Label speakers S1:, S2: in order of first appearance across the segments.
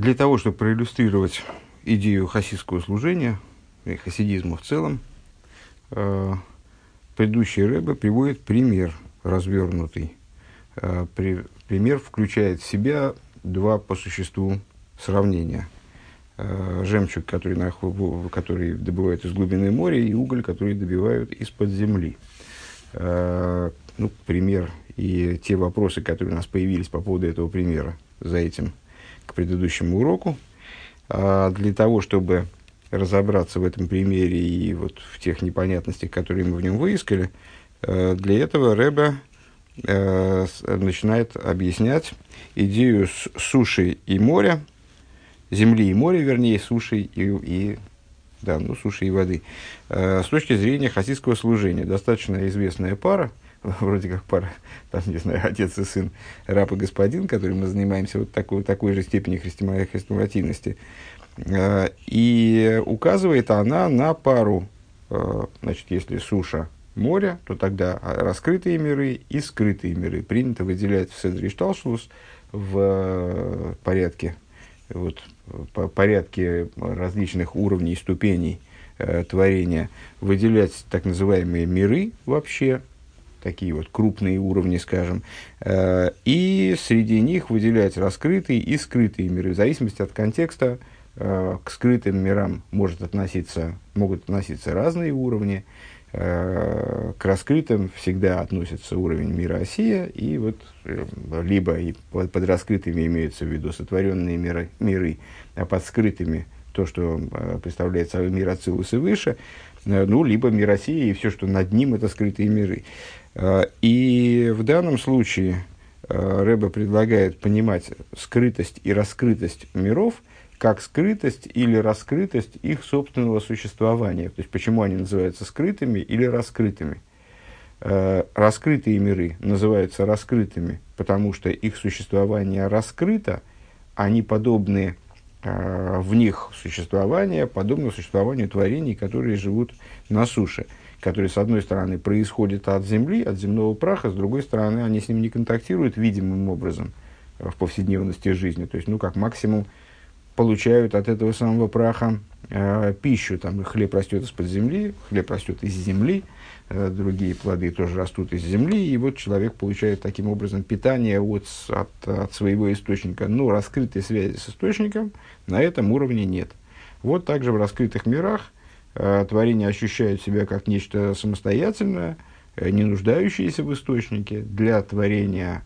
S1: Для того, чтобы проиллюстрировать идею хасидского служения, и хасидизма в целом, э, предыдущий Рэбе приводит пример развернутый. Э, при, пример включает в себя два по существу сравнения. Э, жемчуг, который, на, который добывают из глубины моря, и уголь, который добивают из-под земли. Э, ну, пример и те вопросы, которые у нас появились по поводу этого примера за этим к предыдущему уроку. А для того, чтобы разобраться в этом примере и вот в тех непонятностях, которые мы в нем выискали, э, для этого Рэбе э, начинает объяснять идею суши и моря, земли и моря, вернее, суши и, и да, ну, суши и воды. Э, с точки зрения хасидского служения, достаточно известная пара, вроде как пара, там, не знаю, отец и сын, раб и господин, которым мы занимаемся вот такой, такой же степени хрестоматийности. Э, и указывает она на пару, э, значит, если суша море, то тогда раскрытые миры и скрытые миры. Принято выделять в Седри Шталшлус в порядке, вот, по порядке различных уровней и ступеней творения, выделять так называемые миры вообще, такие вот крупные уровни, скажем, э, и среди них выделять раскрытые и скрытые миры, в зависимости от контекста, э, к скрытым мирам может относиться, могут относиться разные уровни, Э, к раскрытым всегда относится уровень мира Осия, и вот либо и под, раскрытыми имеются в виду сотворенные миры, миры, а под скрытыми то, что представляет собой мир Ацилус и выше, ну, либо мир Осия и все, что над ним, это скрытые миры. И в данном случае Рэба предлагает понимать скрытость и раскрытость миров – как скрытость или раскрытость их собственного существования. То есть, почему они называются скрытыми или раскрытыми. Э, раскрытые миры называются раскрытыми, потому что их существование раскрыто, они подобны э, в них существование, подобно существованию творений, которые живут на суше, которые, с одной стороны, происходят от земли, от земного праха, с другой стороны, они с ним не контактируют видимым образом в повседневности жизни. То есть, ну, как максимум, получают от этого самого праха э, пищу. Там хлеб растет из-под земли, хлеб растет из земли, э, другие плоды тоже растут из земли, и вот человек получает таким образом питание от, от, от своего источника. Но раскрытой связи с источником на этом уровне нет. Вот также в раскрытых мирах творение ощущает себя как нечто самостоятельное, э, не нуждающееся в источнике. Для творения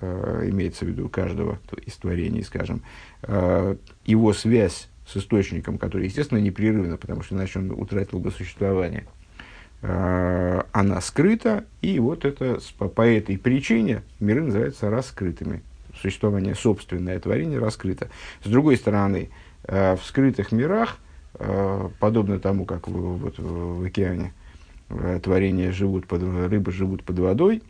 S1: э, имеется в виду каждого из творений, скажем, э, его связь с источником, который, естественно, непрерывна, потому что иначе он утратил бы существование, э, она скрыта, и вот это, по, по этой причине миры называются раскрытыми. Существование собственное творение раскрыто. С другой стороны, э, в скрытых мирах, э, подобно тому, как в, вот, в океане, э, творения живут под, рыбы живут под водой,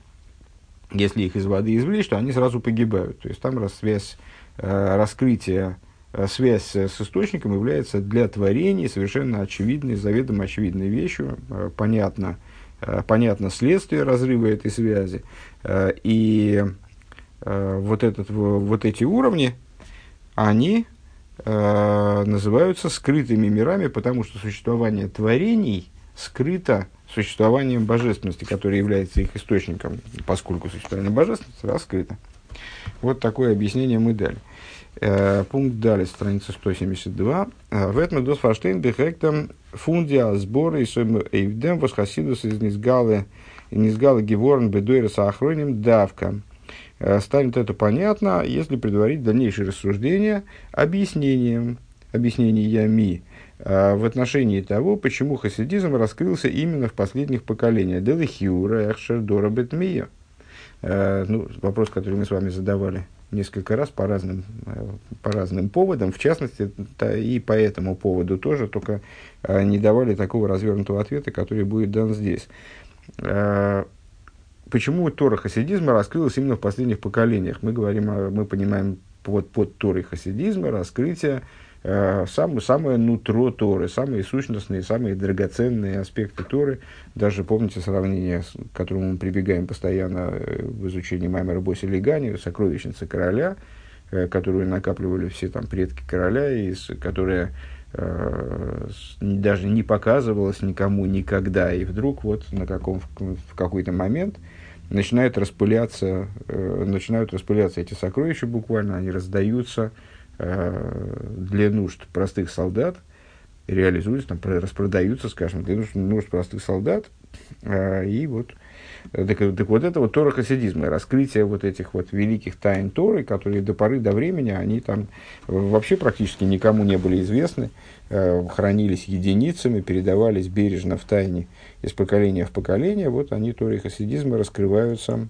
S1: если их из воды извлечь, то они сразу погибают. То есть там связь э, раскрытия, э, связь с источником является для творений совершенно очевидной, заведомо очевидной вещью. Э, понятно, э, понятно следствие разрыва этой связи. Э, и э, вот, этот, вот эти уровни, они э, называются скрытыми мирами, потому что существование творений скрыто существованием божественности, которая является их источником, поскольку существование божественности раскрыто. Вот такое объяснение мы дали. Э, пункт далее, страница 172. Э, в этом фаштейн бихектам фундия сборы и эйвдем восхасидус из низгалы низгалы геворн бедуэра сахроним давка. Э, станет это понятно, если предварить дальнейшие рассуждения объяснением, объяснениями а, в отношении того, почему хасидизм раскрылся именно в последних поколениях. Делихиура, Эхшер, Дора, Бетмия. А, ну, вопрос, который мы с вами задавали несколько раз по разным, по разным поводам, в частности, и по этому поводу тоже, только не давали такого развернутого ответа, который будет дан здесь. Почему Тора хасидизма раскрылась именно в последних поколениях? Мы говорим, мы понимаем под, под Торой хасидизма раскрытие э, сам, самое нутро Торы, самые сущностные, самые драгоценные аспекты Торы. Даже помните сравнение, к которому мы прибегаем постоянно э, в изучении Маймера Боси Легани, сокровищница короля, которую накапливали все там предки короля, и которая даже не показывалась никому никогда, и вдруг вот на каком, в какой-то момент начинают распыляться, начинают распыляться эти сокровища буквально, они раздаются для нужд простых солдат, реализуются, там, распродаются, скажем, для нужд, нужд простых солдат, и вот так, так вот это вот Тора хасидизма, раскрытие вот этих вот великих тайн Торы, которые до поры до времени, они там вообще практически никому не были известны, э, хранились единицами, передавались бережно в тайне из поколения в поколение, вот они Торы хасидизма раскрываются,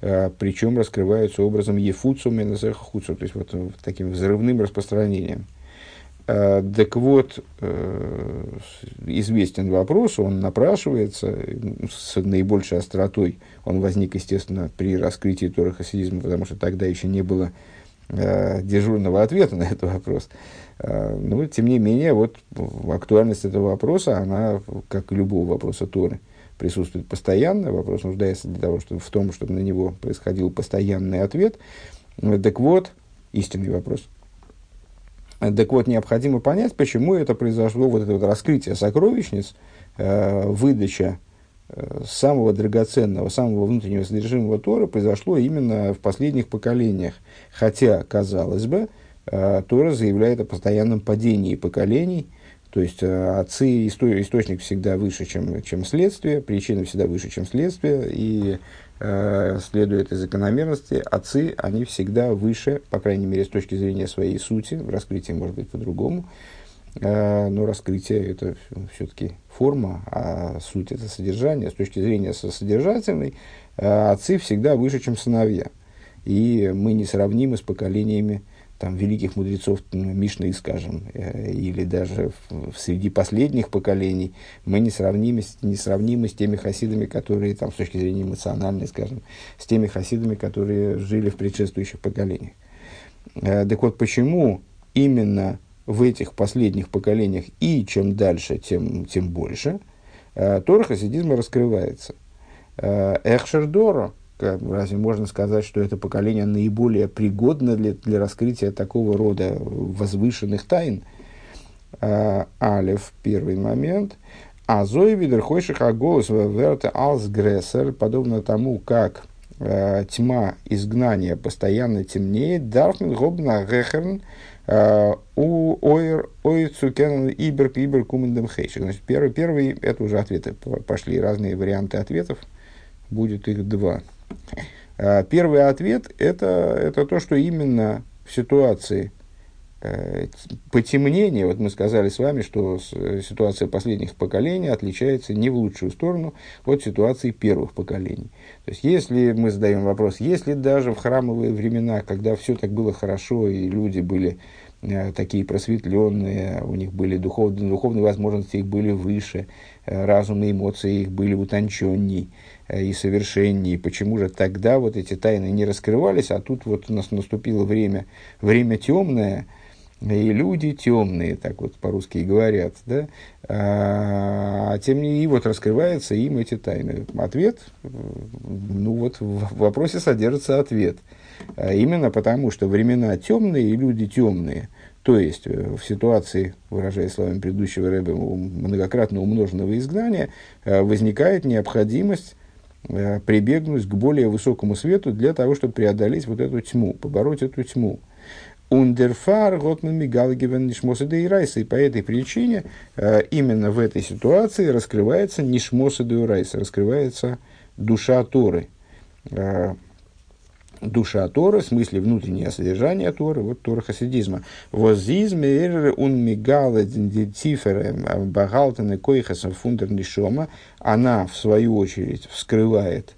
S1: э, причем раскрываются образом ефуцу меназеха хуцу, то есть вот таким взрывным распространением – Э, так вот, э, известен вопрос, он напрашивается с наибольшей остротой. Он возник, естественно, при раскрытии Тора хасидизма, потому что тогда еще не было э, дежурного ответа на этот вопрос. Но, тем не менее, вот актуальность этого вопроса, она, как и любого вопроса Торы, присутствует постоянно. Вопрос нуждается для того, чтобы, в том, чтобы на него происходил постоянный ответ. Так вот, истинный вопрос – так вот, необходимо понять, почему это произошло, вот это вот раскрытие сокровищниц, э, выдача э, самого драгоценного, самого внутреннего содержимого Тора произошло именно в последних поколениях. Хотя, казалось бы, э, Тора заявляет о постоянном падении поколений, то есть отцы, исто, источник всегда выше, чем, чем следствие, причина всегда выше, чем следствие, и следует из закономерности, отцы, они всегда выше, по крайней мере, с точки зрения своей сути, в раскрытии может быть по-другому, э, но раскрытие это все-таки форма, а суть это содержание. С точки зрения содержательной, э, отцы всегда выше, чем сыновья. И мы не сравнимы с поколениями там, великих мудрецов Мишны, скажем, э, или даже в, среди последних поколений, мы не сравнимы, не сравнимы с теми хасидами, которые, там, с точки зрения эмоциональной, скажем, с теми хасидами, которые жили в предшествующих поколениях. Э, так вот, почему именно в этих последних поколениях и чем дальше, тем, тем больше, э, Тора хасидизма раскрывается. Э, Эхшердора – разве можно сказать, что это поколение наиболее пригодно для, для раскрытия такого рода возвышенных тайн? А, Алев, первый момент. А Зои Видерхойших Аголос Верте Алсгрессер, подобно тому, как э, тьма изгнания постоянно темнеет, Дарфмен Гобна Гехерн э, у Ойр Ойцукен Ибер Ибер Кумендем Хейшик. Значит, первый, первый, это уже ответы, пошли разные варианты ответов, будет их два. А, первый ответ это, это то, что именно в ситуации э, потемнения, вот мы сказали с вами, что ситуация последних поколений отличается не в лучшую сторону от ситуации первых поколений. То есть, если мы задаем вопрос, если даже в храмовые времена, когда все так было хорошо и люди были э, такие просветленные, у них были духовные, духовные возможности, их были выше, э, разум и эмоции их были утонченней, Э, и совершенней, почему же тогда вот эти тайны не раскрывались, а тут вот у нас наступило время, время темное, и люди темные, так вот по-русски говорят, да, а, а тем не менее, вот раскрывается им эти тайны. Ответ, ну вот в вопросе содержится ответ. А именно потому, что времена темные и люди темные, то есть э, в ситуации, выражая словами предыдущего рэба, многократно умноженного изгнания, э, возникает необходимость Э, прибегнуть к более высокому свету для того, чтобы преодолеть вот эту тьму, побороть эту тьму. Ундерфар Готман Мигалгивен Нишмоса Дейрайса. И по этой причине э, именно в этой ситуации раскрывается Нишмоса Дейрайса, раскрывается душа Торы. Душа Торы, в смысле внутреннее содержание Торы, вот Тора хасидизма. Возизмер ун мигала циферы багалтены койхаса фундер нишома, она, в свою очередь, вскрывает,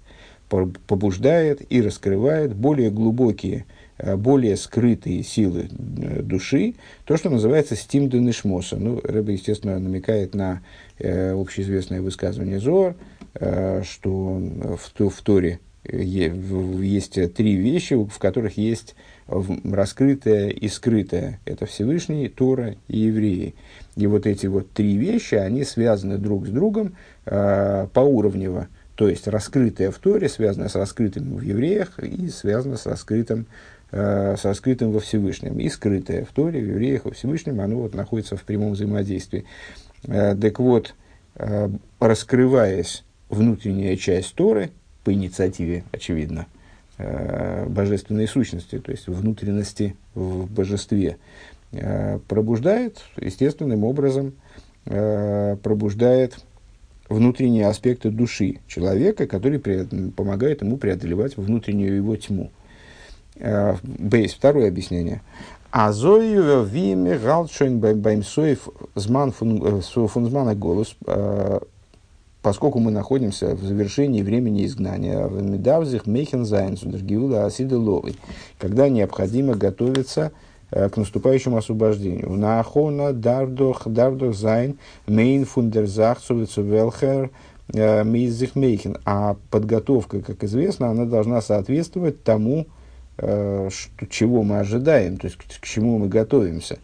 S1: побуждает и раскрывает более глубокие, э, более скрытые силы э, души, то, что называется стим нишмоса. Ну, Рэба, естественно, намекает на э, общеизвестное высказывание Зор, э, что в, в Торе есть три вещи, в которых есть раскрытое и скрытое. Это Всевышний, Тора и евреи. И вот эти вот три вещи, они связаны друг с другом э, поуровнево. То есть раскрытое в Торе связано с раскрытым в евреях и связано с раскрытым э, со скрытым во Всевышнем. И скрытое в Торе, в евреях, во Всевышнем, оно вот находится в прямом взаимодействии. Э, так вот, э, раскрываясь внутренняя часть Торы, по инициативе, очевидно, э, божественной сущности, то есть внутренности в божестве, э, пробуждает естественным образом, э, пробуждает внутренние аспекты души человека, который помогает ему преодолевать внутреннюю его тьму. Бейс, второе объяснение. А зою виме баймсоев зман фунзмана голос, поскольку мы находимся в завершении времени изгнания, в медавзих мейхен зайнсу дергиула асиделовой, когда необходимо готовиться Э, к наступающему освобождению. Нахона дардох дардох зайн мейн фундерзах велхер э, мейзих мейхен. А подготовка, как известно, она должна соответствовать тому, э, что, чего мы ожидаем, то есть к, к чему мы готовимся.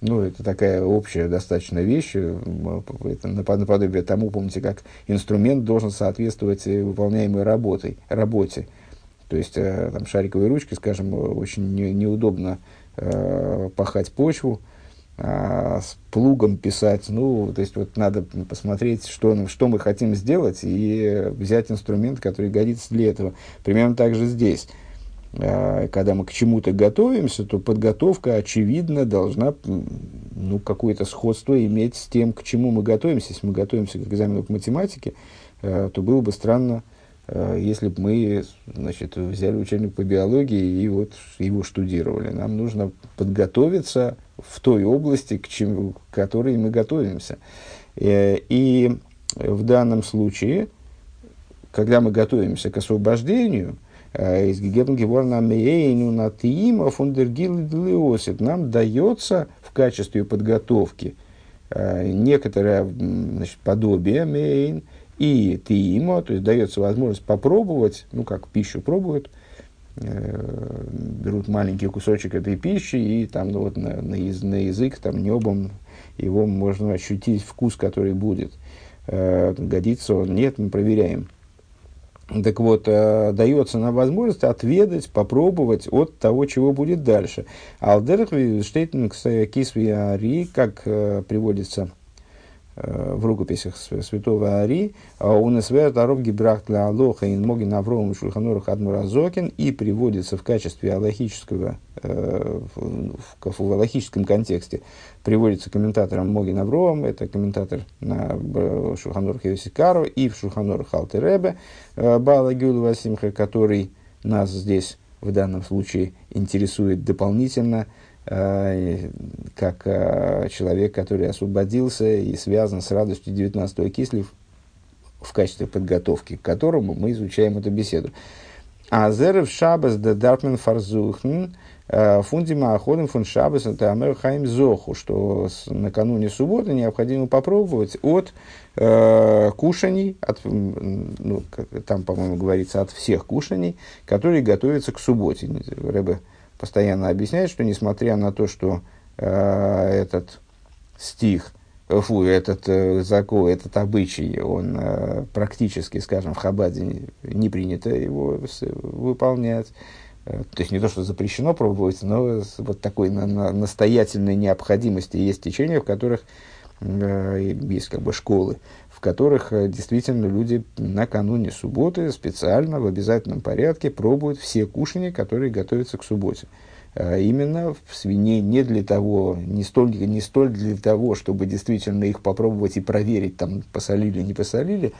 S1: Ну, это такая общая достаточно вещь, это наподобие тому, помните, как инструмент должен соответствовать выполняемой работой, работе. То есть, там, шариковые ручки, скажем, очень не, неудобно э, пахать почву, э, с плугом писать. Ну, то есть, вот надо посмотреть, что, что мы хотим сделать, и взять инструмент, который годится для этого. Примерно так же здесь. Э, когда мы к чему-то готовимся, то подготовка, очевидно, должна ну, какое-то сходство иметь с тем, к чему мы готовимся. Если мы готовимся к экзамену по математике, э, то было бы странно, Э, если бы мы значит, взяли учебник по биологии и вот его штудировали. Нам нужно подготовиться в той области, к, чему, к которой мы готовимся. Э, и в данном случае, когда мы готовимся к освобождению, из Гегебнгеворна Мейну на Тиима фундергил нам дается в качестве подготовки некоторое значит, подобие Мейн – и ему, то есть дается возможность попробовать, ну как пищу пробуют, э, берут маленький кусочек этой пищи и там ну, вот на, на, на язык, там небом его можно ощутить вкус, который будет. Э, годится он, нет, мы проверяем. Так вот, э, дается нам возможность отведать, попробовать от того, чего будет дальше. Алдерх штейтинг кисви ари, как э, приводится в рукописях святого Ари, у Несвер Таров Гибрах для Алоха и Могин Авром Шульханорах Адмуразокин и приводится в качестве аллахического, э, в, аллахическом контексте, приводится комментатором Могин Авром, это комментатор на Шульханорах Йосикару и в Шульханорах Алтеребе э, Бала Гюл Васимха, который нас здесь в данном случае интересует дополнительно – Э, как э, человек, который освободился и связан с радостью 19-го кислив в качестве подготовки, к которому мы изучаем эту беседу. А зерев шабас да дарпмен фарзухн э, фундима аходим фун шабас это амер хайм зоху, что накануне субботы необходимо попробовать от э, кушаний, от, ну, там, по-моему, говорится, от всех кушаний, которые готовятся к субботе. Рэбе постоянно объясняет, что несмотря на то, что э, этот стих, фу, этот э, закон, этот обычай, он э, практически, скажем, в Хабаде не принято его выполнять. Э, то есть не то, что запрещено пробовать, но вот такой на, на, настоятельной необходимости есть течения, в которых э, есть как бы школы, в которых э, действительно люди накануне субботы специально в обязательном порядке пробуют все кушания, которые готовятся к субботе. А именно в свиней не для того, не столь, не столь для того, чтобы действительно их попробовать и проверить, там посолили, не посолили,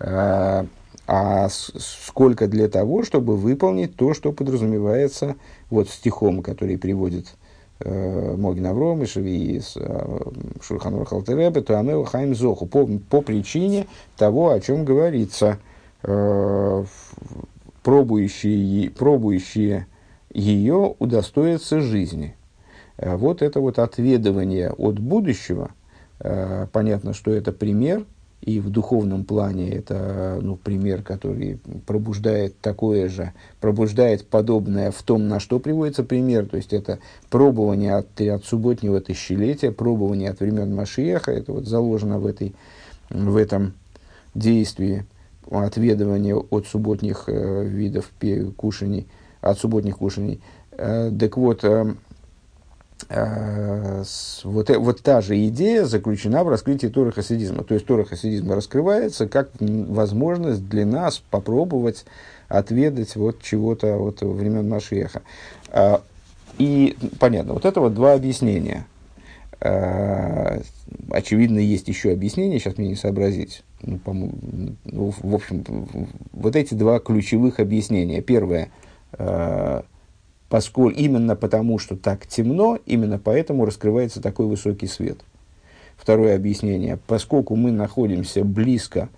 S1: а, а сколько для того, чтобы выполнить то, что подразумевается вот стихом, который приводит Могин Авром, и э, Шурханур Халтеребе, то Амел Хайм Зоху, по, по причине того, о чем говорится, э, пробующие, пробующие ее удостоятся жизни. Вот это вот отведывание от будущего, понятно, что это пример – и в духовном плане это ну, пример, который пробуждает такое же, пробуждает подобное в том, на что приводится пример. То есть это пробование от, от субботнего тысячелетия, пробование от времен Машиеха. Это вот заложено в, этой, в этом действии отведывания от субботних э, видов кушаний, от субботних кушаний. Так вот, вот, вот та же идея заключена в раскрытии Торы хасидизма. То есть Тора хасидизма раскрывается как возможность для нас попробовать отведать вот чего-то вот времен Машеха. И понятно, вот это вот два объяснения. Очевидно, есть еще объяснение, сейчас мне не сообразить. Ну, ну, в общем, вот эти два ключевых объяснения. Первое, поскольку именно потому, что так темно, именно поэтому раскрывается такой высокий свет. Второе объяснение, поскольку мы находимся близко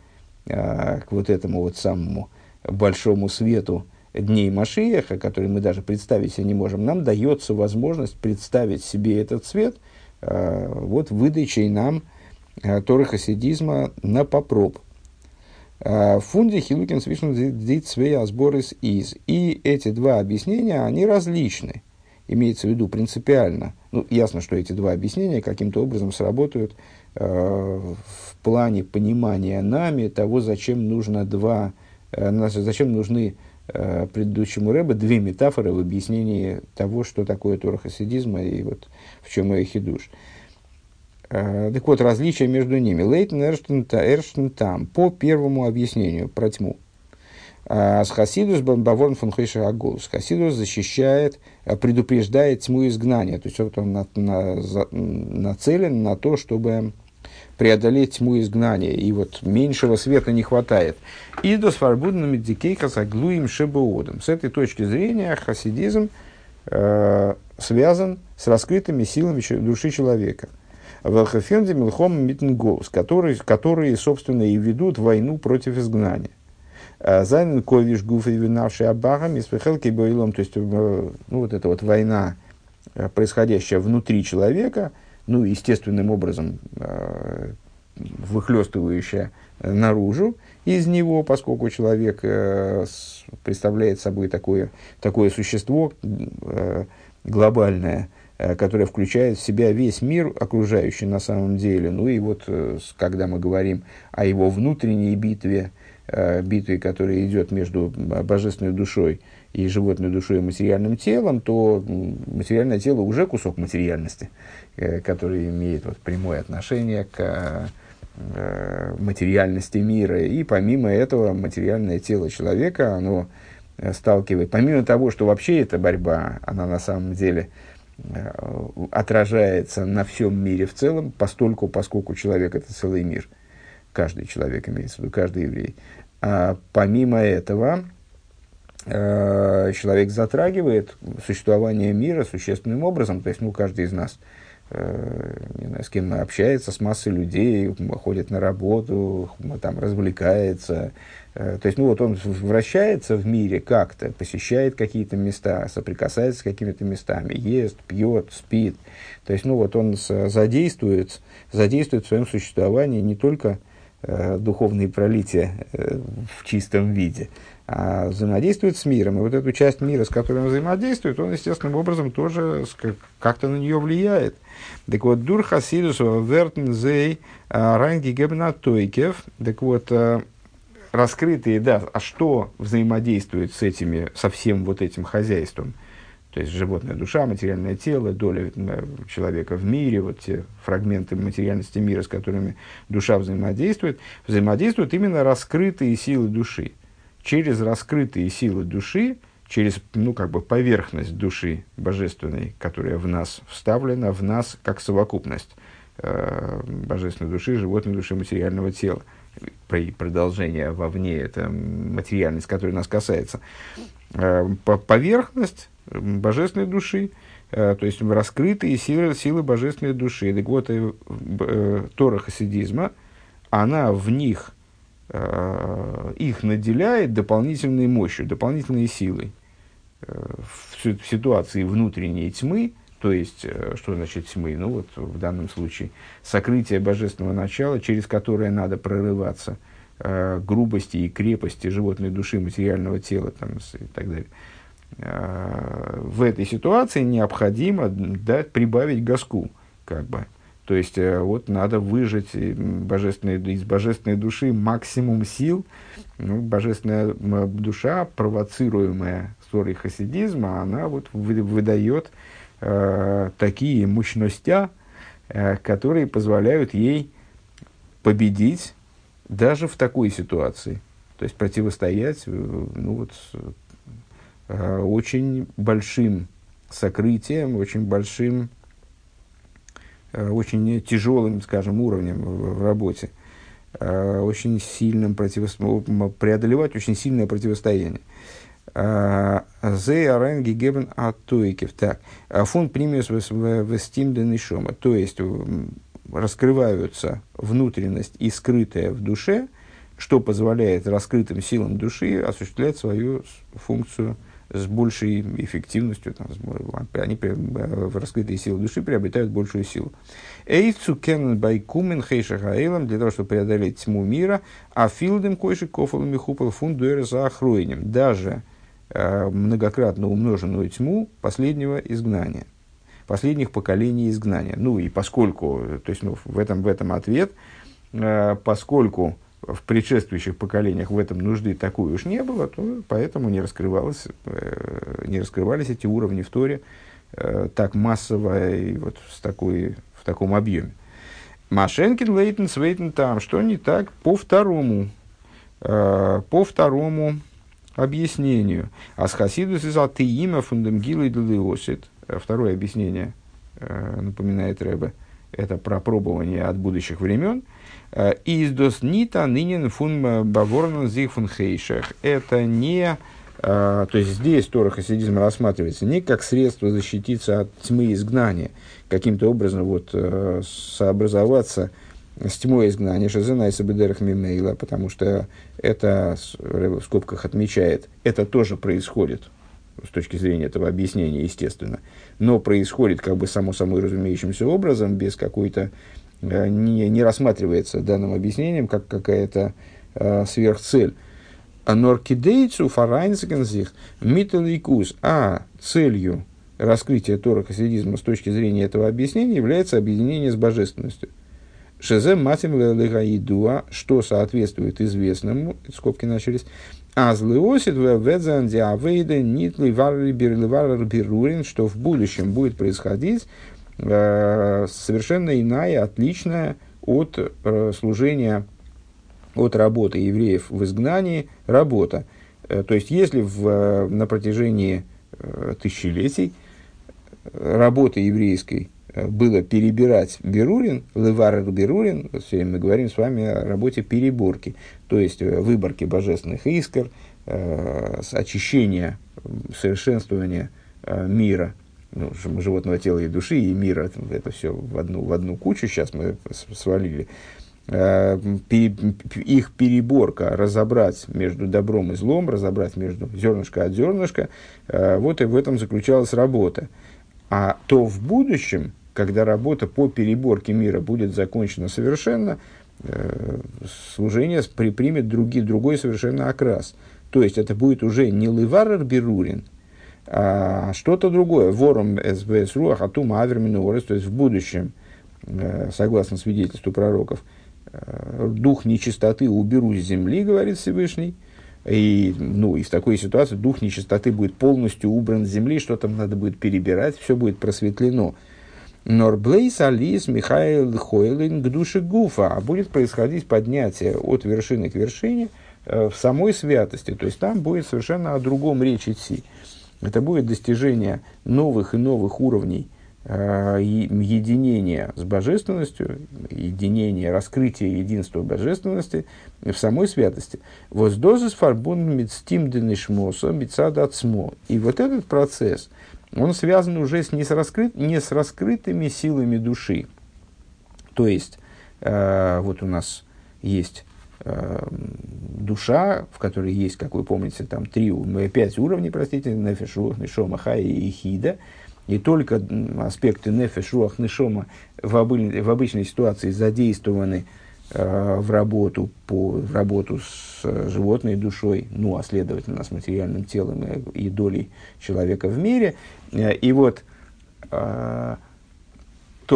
S1: к вот этому вот самому большому свету, дней Машиеха, который мы даже представить себе не можем, нам дается возможность представить себе этот цвет э, вот выдачей нам э, Торы Хасидизма на попроб. Э, Фунди Хилукин Свишн Дит Свея Сборис Из. И эти два объяснения, они различны. Имеется в виду принципиально. Ну, ясно, что эти два объяснения каким-то образом сработают э, в плане понимания нами того, зачем нужно два, э, зачем нужны предыдущему Рэбе две метафоры в объяснении того, что такое Тора Хасидизма и вот в чем ее хидуш. Э, так вот, различия между ними. Лейтен Эрштен там, по первому объяснению про тьму. А с Хасидус Баворн фон Хейша Агулус. Хасидус защищает, э, предупреждает тьму изгнания. То есть вот он на, на, нацелен на то, чтобы преодолеть тьму изгнания, и вот меньшего света не хватает. И до сварбудными дикейка заглуем шебоодом. С этой точки зрения хасидизм э, связан с раскрытыми силами души человека. Велхофенде Милхом Митнголус, которые, которые, собственно, и ведут войну против изгнания. Э, Зайнен ковиш гуфы винавший абахам и бойлом, то есть, э, ну, вот эта вот война, э, происходящая внутри человека – ну, естественным образом э, выхлестывающая наружу из него, поскольку человек представляет собой такое, такое существо глобальное, э, которое включает в себя весь мир окружающий на самом деле. Ну и вот, э, когда мы говорим о его внутренней битве, э, битве, которая идет между божественной душой и животной душой и материальным телом, то материальное тело уже кусок материальности, который имеет вот прямое отношение к материальности мира. И помимо этого материальное тело человека, оно сталкивает, помимо того, что вообще эта борьба, она на самом деле отражается на всем мире в целом, постольку, поскольку человек это целый мир. Каждый человек имеется в виду, каждый еврей. А помимо этого, Э, человек затрагивает существование мира существенным образом. То есть, ну, каждый из нас, э, не знаю, с кем общается, с массой людей, ходит на работу, там развлекается. Э, то есть, ну, вот он вращается в мире как-то, посещает какие-то места, соприкасается с какими-то местами, ест, пьет, спит. То есть, ну, вот он задействует, задействует в своем существовании не только духовные пролития в чистом виде, а взаимодействует с миром. И вот эту часть мира, с которой он взаимодействует, он естественным образом тоже как-то на нее влияет. Так вот, дур хасидус вертен зей а, ранги гебнатойкев. Так вот, а, раскрытые, да, а что взаимодействует с этими, со всем вот этим хозяйством? То есть животная душа, материальное тело, доля человека в мире, вот те фрагменты материальности мира, с которыми душа взаимодействует, взаимодействуют именно раскрытые силы души через раскрытые силы души, через ну, как бы поверхность души божественной, которая в нас вставлена, в нас как совокупность э, божественной души, животной души, материального тела. При продолжении вовне это материальность, которая нас касается. Э, по поверхность божественной души, э, то есть раскрытые силы, силы божественной души. Так вот, э, э, Тора хасидизма, она в них – Э, их наделяет дополнительной мощью, дополнительной силой. Э, в ситуации внутренней тьмы, то есть, э, что значит тьмы? Ну вот в данном случае сокрытие божественного начала, через которое надо прорываться, грубости и крепости животной души, материального тела там, и так далее. В этой ситуации необходимо дать, прибавить газку, как бы, То есть, вот надо выжать божественной, из божественной души максимум сил. Ну, божественная душа, провоцируемая ссорой хасидизма, она вот выдает э, такие мощности, э, которые позволяют ей победить даже в такой ситуации. То есть противостоять э, ну, вот, э, очень большим сокрытием, очень большим, э, очень тяжелым, скажем, уровнем в, в работе, э, очень сильным противос... преодолевать очень сильное противостояние. Зе аренги гебен атоикев. Так. Фон примес в стим денишома. То есть, раскрываются внутренность и скрытая в душе, что позволяет раскрытым силам души осуществлять свою функцию с большей эффективностью. Там, они, в раскрытые силы души приобретают большую силу. Эйцу кенен байкумен хейшахаэлам для того, чтобы преодолеть тьму мира, а филдем койши кофалами хупал фундуэр за охроенем. Даже э, многократно умноженную тьму последнего изгнания последних поколений изгнания. Ну и поскольку, то есть ну, в, этом, в этом ответ, э, поскольку в предшествующих поколениях в этом нужды такой уж не было, то поэтому не, раскрывалось, э, не раскрывались эти уровни в Торе э, так массово и вот с такой, в таком объеме. Машенкин, Лейтен, Свейтен там, что не так по второму, э, по второму объяснению. Асхасидус из Атеима фундамгила и Делиосит – Второе объяснение, э, напоминает Рэбе, это про пробование от будущих времен. Э, Из дос нита нынен фун баворнен зих фун хейшах. Это не... Э, то есть здесь Тора хасидизм рассматривается не как средство защититься от тьмы изгнания, каким-то образом вот, сообразоваться с тьмой изгнания, шазена и сабедерах мимейла, потому что это, в скобках отмечает, это тоже происходит с точки зрения этого объяснения, естественно, но происходит как бы само собой разумеющимся образом, без какой-то, э, не, не рассматривается данным объяснением как какая-то э, сверхцель. А норкидейцу фарайнсгензих миталикус, а целью раскрытия Тора хасидизма с точки зрения этого объяснения является объединение с божественностью. Шезе матим легаидуа, что соответствует известному, скобки начались, Аз леосит ведзан диавейда нит ливар бирурин, что в будущем будет происходить э, совершенно иная, отличная от э, служения, от работы евреев в изгнании работа. Э, то есть, если в, э, на протяжении э, тысячелетий работы еврейской Э, было перебирать Берурин, Левар Берурин, все время мы говорим с вами о работе переборки, то есть э, выборки божественных искр, э, очищения, совершенствования э, мира, ну, животного тела и души, и мира, это все в одну, в одну кучу сейчас мы свалили. Э, их переборка, разобрать между добром и злом, разобрать между зернышко от зернышка, э, вот и в этом заключалась работа. А то в будущем, когда работа по переборке мира будет закончена совершенно, э, служение примет другие, другой совершенно окрас. То есть это будет уже не ливарер берурин, а что-то другое. Вором СБС руах атум авермину то есть в будущем, э, согласно свидетельству пророков, э, дух нечистоты уберу с земли, говорит Всевышний, и, ну, и в такой ситуации дух нечистоты будет полностью убран с земли, что там надо будет перебирать, все будет просветлено. Норблейс Алис Михаил Хойлин к душе Гуфа, а будет происходить поднятие от вершины к вершине э, в самой святости. То есть там будет совершенно о другом речь идти. Это будет достижение новых и новых уровней э, единения с божественностью, единения, раскрытия единства божественности в самой святости. Воздозис фарбун мидстим денишмосо мицадацмо. И вот этот процесс – он связан уже с, не, с раскрыт, не с раскрытыми силами души. То есть, э, вот у нас есть э, душа, в которой есть, как вы помните, там три, пять уровней, простите, нефеш, руах, нишома, и хида. И только аспекты нефеш, руах, нишома в, обы, в обычной ситуации задействованы Э, в работу, по, в работу с э, животной душой, ну, а следовательно, с материальным телом и, долей человека в мире. Э, и вот то,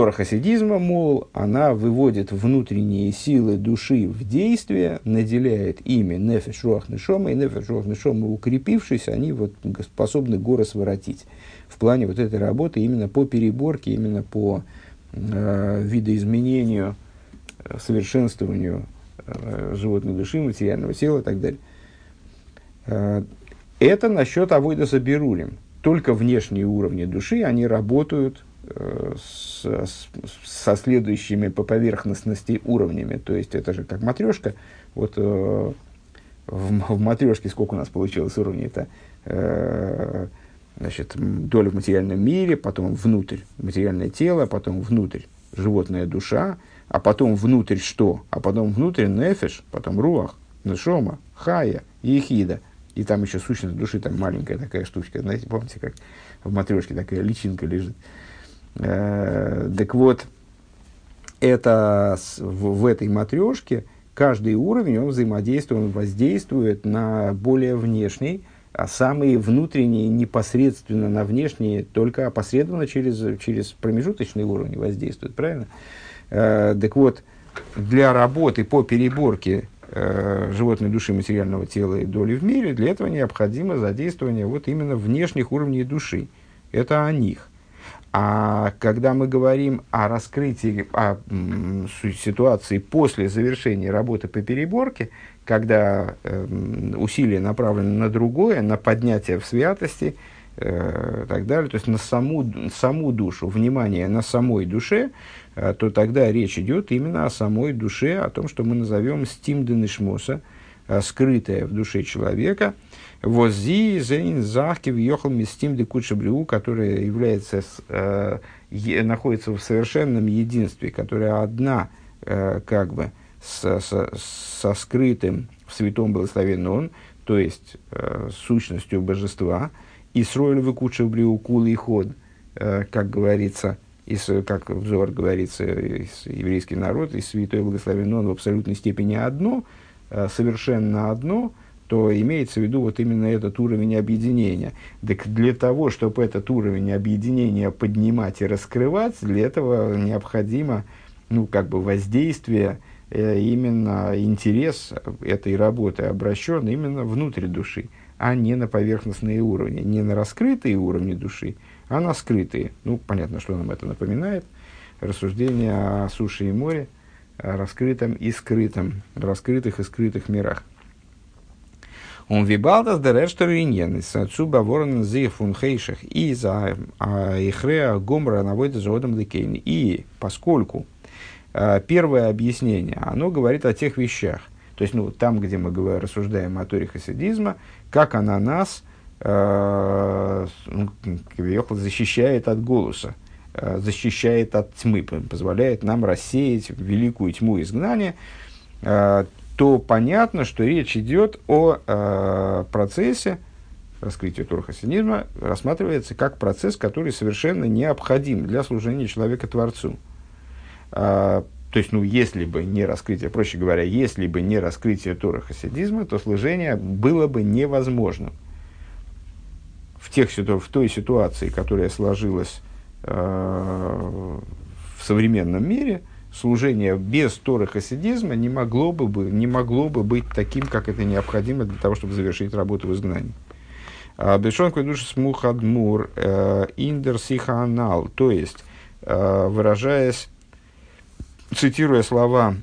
S1: Тора хасидизма, мол, она выводит внутренние силы души в действие, наделяет ими нефеш руах нешома, и нефеш руах нешома, укрепившись, они вот способны горы своротить. В плане вот этой работы именно по переборке, именно по э, видоизменению, э, совершенствованию э, животной души, материального тела и так далее. Э, это насчет авойда берулем. Только внешние уровни души, они работают с, с, со следующими по поверхностности уровнями. То есть это же как матрешка. Вот э, в, в матрешке сколько у нас получилось уровней? Это э, значит, доля в материальном мире, потом внутрь материальное тело, потом внутрь животная душа, а потом внутрь что? А потом внутрь нефеш, потом руах, нешома, хая, ехида. И там еще сущность души, там маленькая такая штучка, знаете, помните, как в матрешке такая личинка лежит. Э, так вот, это в, в этой матрешке каждый уровень, он взаимодействует, он воздействует на более внешний, а самые внутренние непосредственно на внешние, только опосредованно через, через промежуточные уровни воздействуют, правильно? Так вот, для работы по переборке э, животной души, материального тела и доли в мире, для этого необходимо задействование вот именно внешних уровней души. Это о них. А когда мы говорим о раскрытии, о ситуации после завершения работы по переборке, когда э, усилия направлены на другое, на поднятие в святости э, так далее, то есть на саму, саму душу, внимание на самой душе, э, то тогда речь идет именно о самой душе, о том, что мы назовем стимденышмоса, э, скрытое в душе человека – Вози зейн захки въехал местим де брю, которая является, э, находится в совершенном единстве, которая одна, э, как бы, со, со, со скрытым в святом благословенном он, то есть э, сущностью божества, и строили вы куча брю кул и ход, э, как говорится, из, как взор говорится, из, еврейский народ, и святой благословенный он в абсолютной степени одно, э, совершенно одно – то имеется в виду вот именно этот уровень объединения. Так для того, чтобы этот уровень объединения поднимать и раскрывать, для этого необходимо ну, как бы воздействие, э, именно интерес этой работы обращен именно внутрь души, а не на поверхностные уровни, не на раскрытые уровни души, а на скрытые. Ну, понятно, что нам это напоминает. Рассуждение о суше и море, о раскрытом и скрытом, раскрытых и скрытых мирах. Он вибалдас дерештер иньенис, отсюда ворон зих фун хейших, и за ихреа гомра наводит заводом лекейни. И поскольку а, первое объяснение, оно говорит о тех вещах, то есть, ну, там, где мы рассуждаем о торе хасидизма, как она нас э, ну, защищает от голоса, э, защищает от тьмы, позволяет нам рассеять великую тьму изгнания, э, то понятно, что речь идет о процессе раскрытия турхасинизма, рассматривается как процесс, который совершенно необходим для служения человека Творцу. То есть, ну, если бы не раскрытие, проще говоря, если бы не раскрытие Тора хасидизма, то служение было бы невозможным. В, тех, в той ситуации, которая сложилась э, в современном мире – служение без Торы хасидизма не могло, бы, не могло бы быть таким, как это необходимо для того, чтобы завершить работу в изгнании. А, Бешон душ смухадмур э, индер сиханал, то есть, э, выражаясь, цитируя слова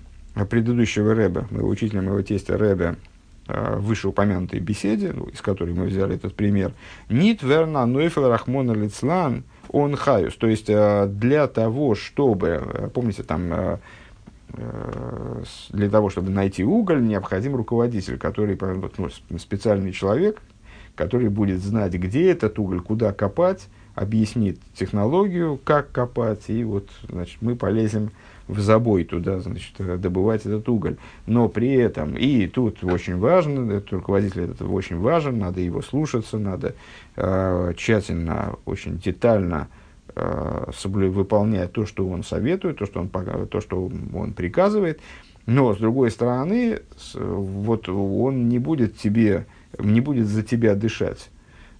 S1: предыдущего Рэба, моего учителя, моего тестя Рэба, вышеупомянутой беседе, ну, из которой мы взяли этот пример, «Нит верна нойфел рахмона лицлан он хаюс. То есть э, для того, чтобы, э, помните, там э, для того, чтобы найти уголь, необходим руководитель, который ну, специальный человек, который будет знать, где этот уголь, куда копать, объяснит технологию, как копать, и вот значит, мы полезем в забой туда, значит, добывать этот уголь. Но при этом, и тут очень важно, этот руководитель этот очень важен, надо его слушаться, надо э, тщательно, очень детально э, соблю, выполнять то, что он советует, то, что он, то, что он приказывает. Но, с другой стороны, вот он не будет тебе, не будет за тебя дышать.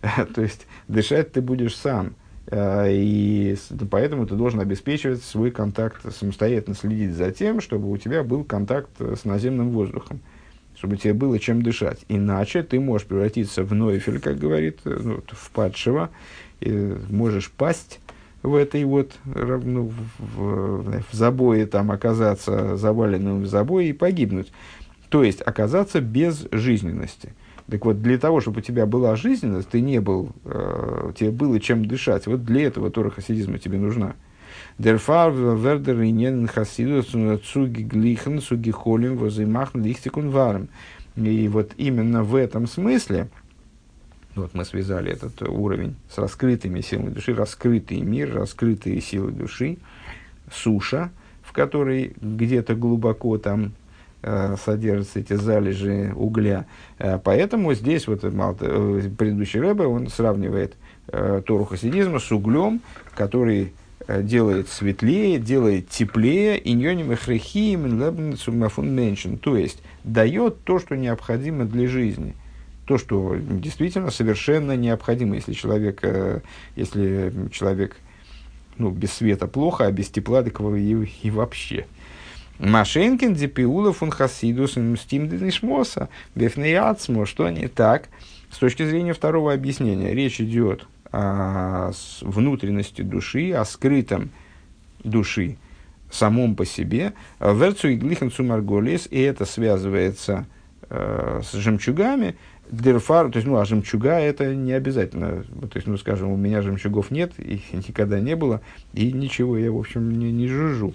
S1: то есть, дышать ты будешь сам. И поэтому ты должен обеспечивать свой контакт, самостоятельно следить за тем, чтобы у тебя был контакт с наземным воздухом, чтобы тебе было чем дышать. Иначе ты можешь превратиться в нойфель, как говорит, ну, в падшего, и можешь пасть в этой вот, ну, в, в забое там оказаться заваленным в забое и погибнуть. То есть оказаться без жизненности. Так вот, для того, чтобы у тебя была жизненность, ты не был, э, тебе было чем дышать. Вот для этого Тора хасидизма тебе нужна. Дерфар вердер и нен хасидус цуги глихен цуги холим возымахн лихтикун варм. И вот именно в этом смысле, вот мы связали этот уровень с раскрытыми силами души, раскрытый мир, раскрытые силы души, суша, в которой где-то глубоко там содержатся эти залежи угля. Э, поэтому здесь вот э, предыдущий Рэбе, он сравнивает Тору хасидизма с углем, который делает светлее, делает теплее, и меньшин, то есть дает то, что необходимо для жизни. То, что действительно совершенно необходимо, если человек, если человек ну, без света плохо, а без тепла так и, и вообще. Машенкин дипиула фун хасидус стим денишмоса бефнеяцмо. Что не так? С точки зрения второго объяснения, речь идет о внутренности души, о скрытом души самом по себе. Верцу и глихен сумарголис, и это связывается э, с жемчугами. Дерфар, то есть, ну, а жемчуга это не обязательно. То есть, ну, скажем, у меня жемчугов нет, их никогда не было, и ничего я, в общем, не, не жужжу.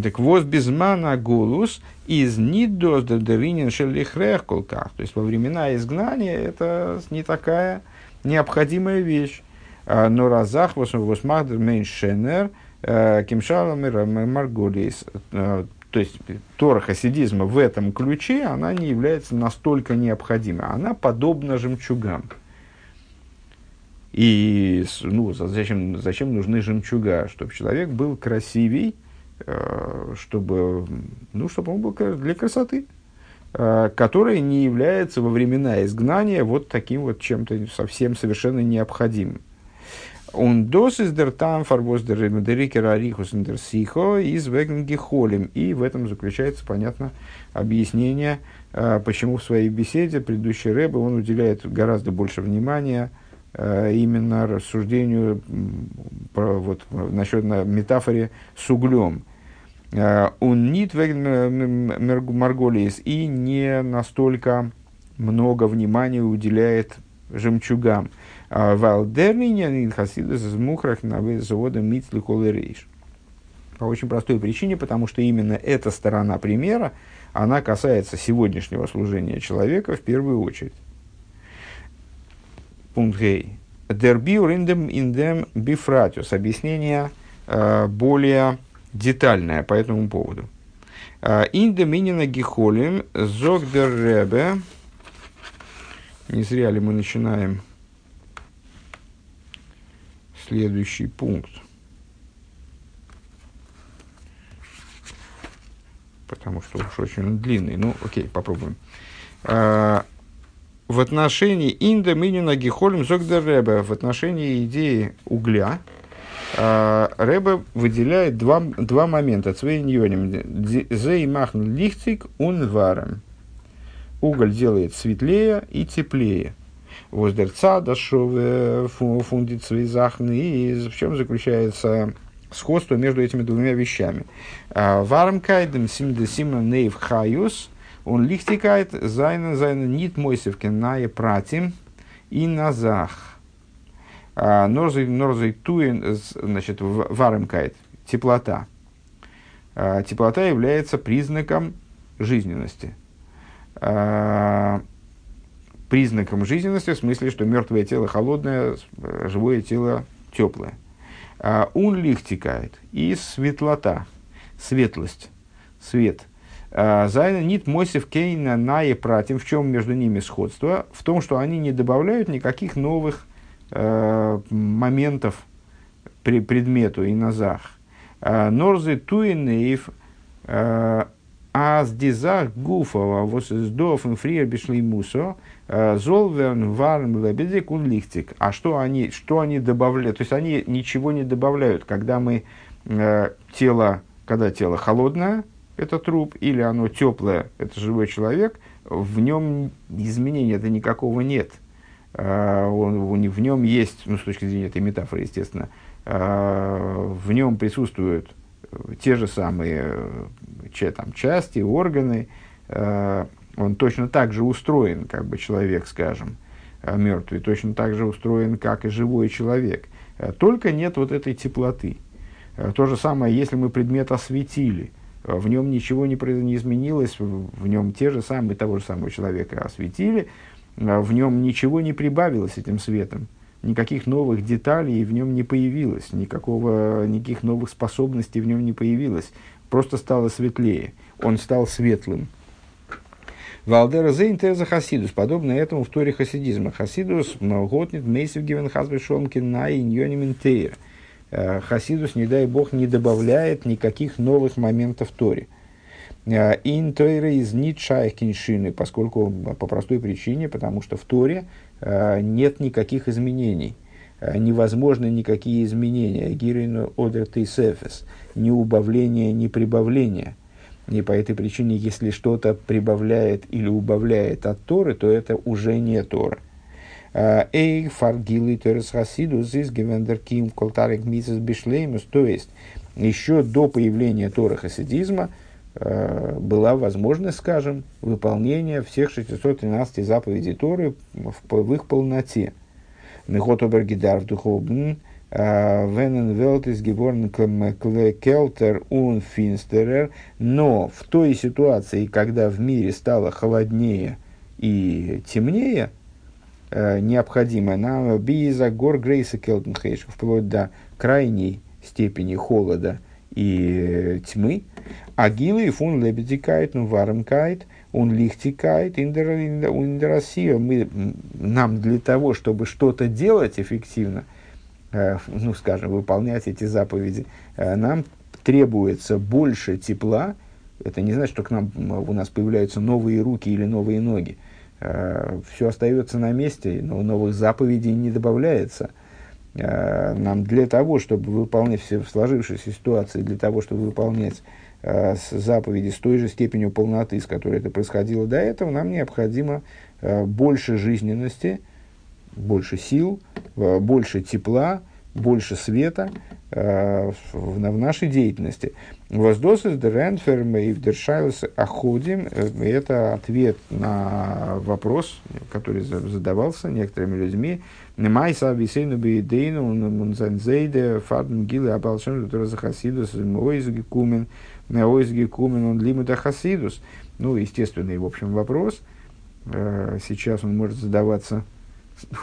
S1: Так воз безмана голус из нидос деринин шелихрех колках. То есть во времена изгнания это не такая необходимая вещь. А, но разах восмахдер меньшенер э, кимшаламер марголис. Э, то есть Тора хасидизма в этом ключе, она не является настолько необходимой. Она подобна жемчугам. И ну, зачем, зачем нужны жемчуга? Чтобы человек был красивей, чтобы, ну, чтобы он был для красоты, э, которая не является во времена изгнания вот таким вот чем-то совсем совершенно необходимым. Он дос из дертам фарбос дерикера арихус интерсихо из вегнгихолем. И в этом заключается, понятно, объяснение, э, почему в своей беседе предыдущий Рэбе он уделяет гораздо больше внимания именно рассуждению про, вот, насчет на метафоре с углем. Он нит марголис и не настолько много внимания уделяет жемчугам. Валдернинин хасидас из мухрах на завода мицли. По очень простой причине, потому что именно эта сторона примера, она касается сегодняшнего служения человека в первую очередь. Пункт Гей. Дербиур индем индем бифратиус. Объяснение э, более детальная по этому поводу. Инда минина гихолим зогдер ребе. Не зря ли мы начинаем следующий пункт. Потому что уж очень длинный. Ну, окей, попробуем. А, в отношении инда минина гихолим зогдер ребе, в отношении идеи угля, Рэбе выделяет два, два момента. Цвейньоним. Зеймахн лихцик унваром. Уголь делает светлее и теплее. Воздерца дашове фундит свизахны. И в чем заключается сходство между этими двумя вещами? А, Вармкайдем симдесима нейв хаюс. Он лихтикает зайна зайна нит мойсевкен нае пратим и назах. А, Норзой туин, значит, варемкайт, теплота. А, теплота является признаком жизненности. А, признаком жизненности в смысле, что мертвое тело холодное, живое тело теплое. Он лихтикает и светлота, светлость, свет. Зайна нит мосев кейна на пратим. В чем между ними сходство? В том, что они не добавляют никаких новых Э, моментов при предмету и назах. Э, Норзы туинеев э, А с дизах гуфова вот из дофен фриер бешли мусо золверн варм лебедик он лихтик. А что они, что они добавляют? То есть они ничего не добавляют, когда мы э, тело, когда тело холодное, это труп, или оно теплое, это живой человек, в нем изменения это никакого нет. Э, он, в нем есть, ну, с точки зрения этой метафоры, естественно, э, в нем присутствуют те же самые че, там, части, органы, э, он точно так же устроен, как бы человек, скажем, э, мертвый, точно так же устроен, как и живой человек. Э, только нет вот этой теплоты. Э, то же самое, если мы предмет осветили, э, в нем ничего не, не изменилось, в нем те же самые, того же самого человека осветили, э, в нем ничего не прибавилось этим светом никаких новых деталей в нем не появилось, никакого, никаких новых способностей в нем не появилось. Просто стало светлее. Он стал светлым. Валдера Зейнтеза Хасидус. Подобно этому в Торе Хасидизма. Хасидус Готнит Мейсив Гивен Хазбе Шомкин на Иньониментейр. Э, Хасидус, не дай бог, не добавляет никаких новых моментов в Торе. Э, ин Тойра из Нитшайх Киншины, поскольку по простой причине, потому что в Торе Э, нет никаких изменений. Э, невозможны никакие изменения. Гирину одер тейсефес. Ни убавления, ни прибавления. И по этой причине, если что-то прибавляет или убавляет от Торы, то это уже не Тора. Эй, фаргилы терес хасиду зис гевендер ким колтарик мисис бишлеймус. То есть, еще до появления Тора хасидизма – была возможность, скажем, выполнения всех 613 заповедей Торы в, в их полноте. Мехот обергидар духовн, э, венен велтис геборн келтер ун финстерер, но в той ситуации, когда в мире стало холоднее и темнее, э, необходимо нам биза гор грейса келтенхейш, вплоть до крайней степени холода и тьмы, Агилы фун лебедикает, ну вармкает, он лихтикает, индерасия. Мы, нам для того, чтобы что-то делать эффективно, э, ну, скажем, выполнять эти заповеди, э, нам требуется больше тепла. Это не значит, что к нам у нас появляются новые руки или новые ноги. Э, Все остается на месте, но новых заповедей не добавляется. Нам для того, чтобы выполнять все сложившиеся ситуации, для того, чтобы выполнять Э, заповеди с той же степенью полноты, с которой это происходило до этого, нам необходимо э, больше жизненности, больше сил, э, больше тепла, больше света в, в нашей деятельности. Воздосы деренферм и вдершайлс оходим – это ответ на вопрос, который задавался некоторыми людьми. Майса висейну бейдейну мунзанзейде фадм гилы абалшем, который захасидус, мойзги кумен – Ойзги Кумен он лимита хасидус. Ну, естественный, в общем, вопрос. Сейчас он может задаваться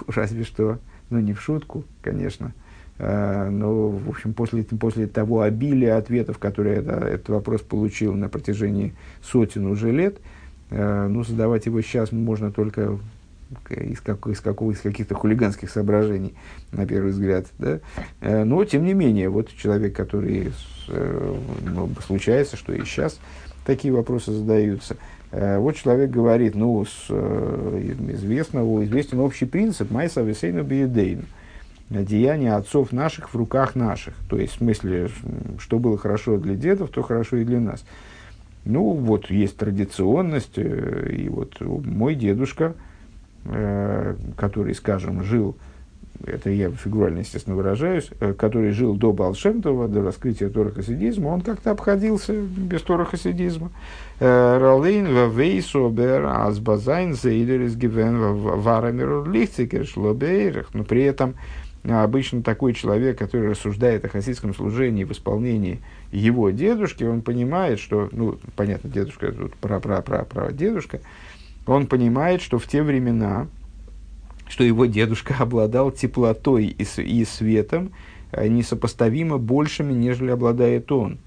S1: разве что, ну, не в шутку, конечно, но, в общем, после, после того обилия ответов, которые это, этот вопрос получил на протяжении сотен уже лет, э, ну, задавать его сейчас можно только из, как, из, какого, из каких-то хулиганских соображений, на первый взгляд. Да? Э, но, тем не менее, вот человек, который э, ну, случается, что и сейчас такие вопросы задаются. Э, вот человек говорит, ну, с известного, известен общий принцип «Майса весейну биедейн» деяния отцов наших в руках наших. То есть, в смысле, что было хорошо для дедов, то хорошо и для нас. Ну, вот есть традиционность, и вот мой дедушка – который, скажем, жил, это я фигурально, естественно, выражаюсь, э, который жил до Балшемтова, до раскрытия торохасидизма, он как-то обходился без торохасидизма. Э, Ролейн вейсобер азбазайн зейдерис гивен варамер лихцикер шлобейрах. Но при этом обычно такой человек, который рассуждает о хасидском служении в исполнении его дедушки, он понимает, что, ну, понятно, дедушка, тут пра-пра-пра-пра дедушка, он понимает, что в те времена, что его дедушка обладал теплотой и, и светом э, несопоставимо большими, нежели обладает он.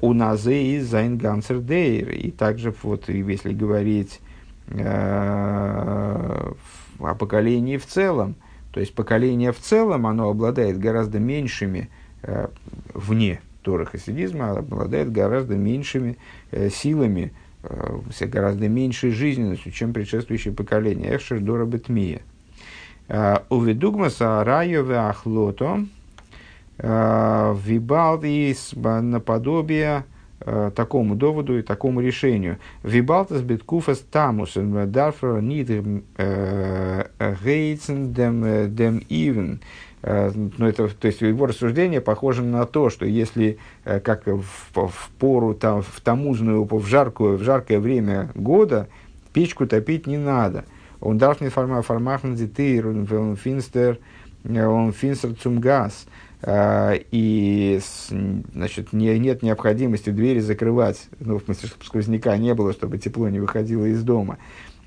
S1: У Назе и Зайнгансер Дейр. И также, вот, если говорить э, о поколении в целом, то есть поколение в целом, оно обладает гораздо меньшими э, вне Тора хасидизма обладает гораздо меньшими э, силами, э, гораздо меньшей жизненностью, чем предшествующее поколение. Эхшер Дора Бетмия. Э, Уведугмаса Райове Ахлото Вибалдис наподобие такому доводу и такому решению. Вибалтас биткуфас тамус дарфра нид гейцен дем ивен. Э, ну, это, то есть его рассуждение похоже на то, что если э, как в, в пору там, в тамузную, в, жаркую, в жаркое время года печку топить не надо. Он darf nicht vermachen die он finster, он finster zum Gas. И значит, не, нет необходимости двери закрывать, ну, в смысле, чтобы сквозняка не было, чтобы тепло не выходило из дома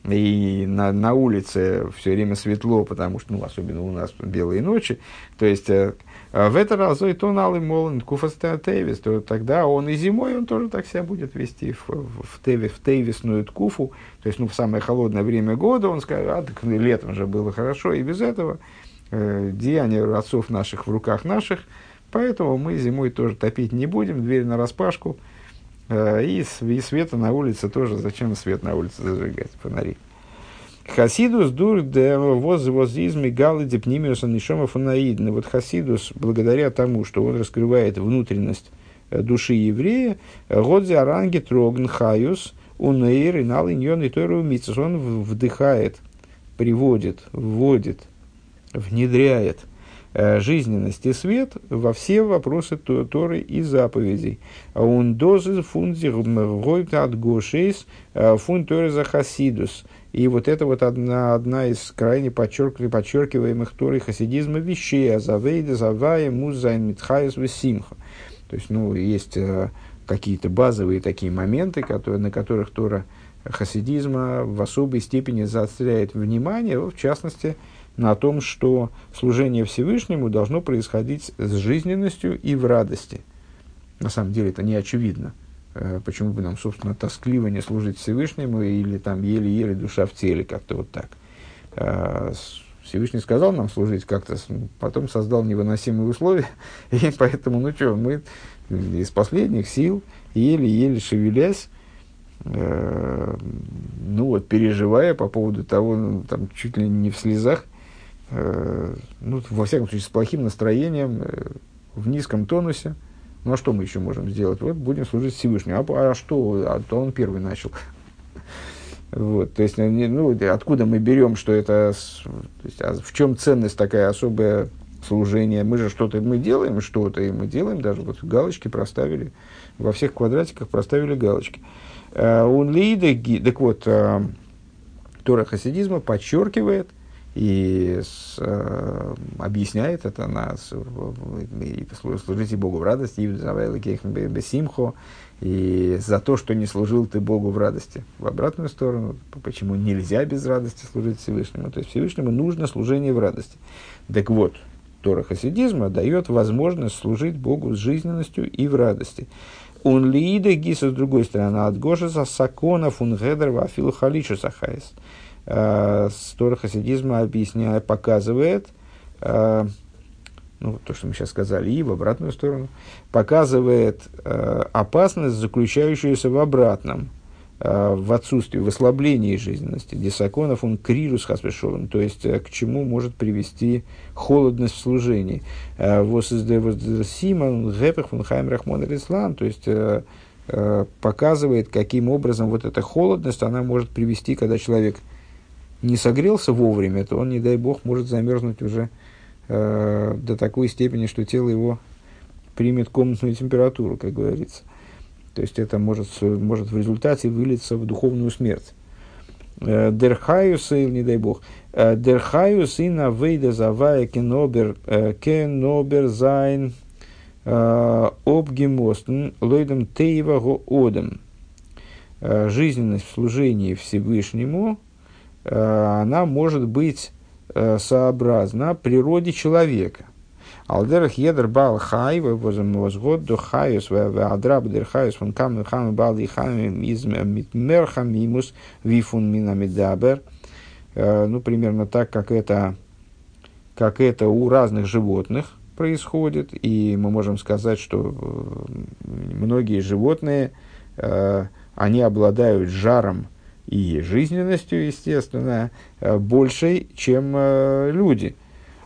S1: и на, на улице все время светло, потому что, ну, особенно у нас белые ночи, то есть э, в это разу и тонал и молен куфастеатевис, то тогда он и зимой он тоже так себя будет вести в, в, в, теви, в тевисную ткуфу, то есть ну, в самое холодное время года он скажет, а так летом же было хорошо, и без этого э, деяния отцов наших в руках наших, поэтому мы зимой тоже топить не будем, дверь на распашку, и, и света на улице тоже. Зачем свет на улице зажигать? Фонари. Хасидус дур де воз возизми галы депнимиуса нишома фанаидны. Вот Хасидус, благодаря тому, что он раскрывает внутренность э, души еврея, годзи аранги трогн хаюс унейр и налиньон и тойру Он вдыхает, приводит, вводит, внедряет – Э, жизненность и свет во все вопросы Торы и заповедей. Он дозы фунзи הדגשות э, פון תורת החסידות. И вот это вот одна, одна из крайне подчеркиваемых, подчеркиваемых Торы хасидизма вещей. אַז עבודת הוי׳ מוז זיין מיט חיות ושמחה. То есть, ну, есть э, какие-то базовые такие моменты, которые, на которых Тора хасидизма в особой степени заостряет внимание, в частности, на том, что служение Всевышнему должно происходить с жизненностью и в радости. На самом деле это не очевидно. Э, почему бы нам, собственно, тоскливо не служить Всевышнему или там еле-еле душа в теле, как-то вот так. Э, Всевышний сказал нам служить как-то, потом создал невыносимые условия, и поэтому, ну что, мы из последних сил, еле-еле шевелясь, э, ну вот, переживая по поводу того, ну, там, чуть ли не в слезах, ну, во всяком случае, с плохим настроением, э, в низком тонусе. Ну, а что мы еще можем сделать? Вот будем служить Всевышнему. А, а что? А то он первый начал. Вот, то есть, ну, откуда мы берем, что это, то есть, а в чем ценность такая особая служение? Мы же что-то, мы делаем что-то, и мы делаем, даже вот галочки проставили, во всех квадратиках проставили галочки. Он э, так вот, Тора хасидизма подчеркивает, и с, э, объясняет это нас, и служите Богу в радости, и бесимхо, и за то, что не служил ты Богу в радости. В обратную сторону, почему нельзя без радости служить Всевышнему. То есть Всевышнему нужно служение в радости. Так вот, Тора хасидизма дает возможность служить Богу с жизненностью и в радости. Он лиида гиса с другой стороны, от Гошеса сакона фунгедер вафил. Э, Стора хасидизма объясняет, показывает, э, ну, то, что мы сейчас сказали, и в обратную сторону, показывает э, опасность, заключающуюся в обратном, в отсутствии, в ослаблении жизненности. Десаконов он крирус хаспешолом, то есть к чему может привести холодность в служении. Симон Гепех фун Хайм Рахмон Ислам, то есть показывает, каким образом вот эта холодность, она может привести, когда человек не согрелся вовремя, то он, не дай бог, может замерзнуть уже э, до такой степени, что тело его примет комнатную температуру, как говорится. То есть это может, может в результате вылиться в духовную смерть. Э, דער חיות, не дай бог, э, דער חיות אין עבודת הוי׳ קען אָבער, э, קען אָבער זיין אָפּגעמאָסטן לויטן טבע האדם. Жизненность в служении Всевышнему она может быть э, сообразна природе человека. על דרך יעדער בעל חי, וואָס האָט דאָך חיות, אדרבה דער חיות, פון כמה בעלי חיים איז מער חמימות ווי פון מין המדבר. Э, ну, примерно так, как это, как это у разных животных. происходит, и мы можем сказать, что многие животные, они обладают жаром и жизненностью, естественно, большей, чем люди.